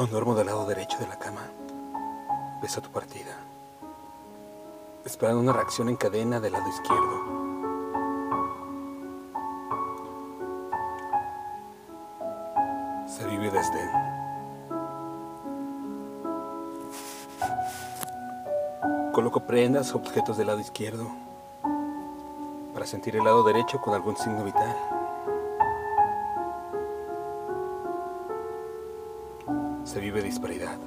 Aún duermo del lado derecho de la cama. Ves a tu partida. Esperando una reacción en cadena del lado izquierdo. Se vive desde Coloco prendas, objetos del lado izquierdo para sentir el lado derecho con algún signo vital. Se vive disparidad.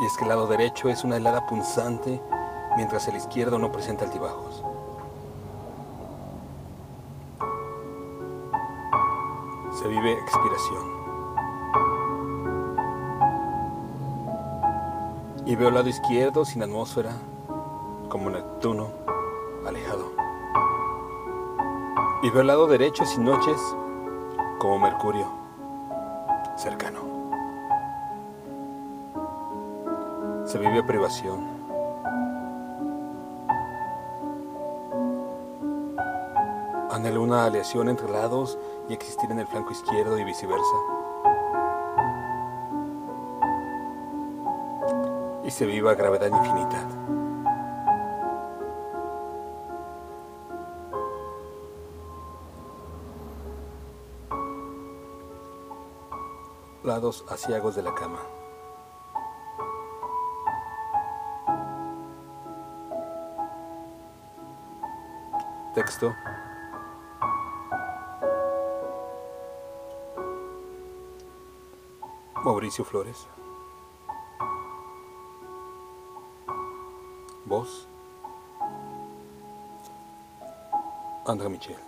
Y es que el lado derecho es una helada punzante, mientras el izquierdo no presenta altibajos. Se vive expiración. Y veo el lado izquierdo sin atmósfera, como Neptuno, alejado. Y veo el lado derecho sin noches, como Mercurio, cercano. Se vive privación. Anhelo una aleación entre lados y existir en el flanco izquierdo y viceversa. Y se viva gravedad infinita. Lados asiagos de la cama. Texto. Mauricio Flores. Voz. André Michel.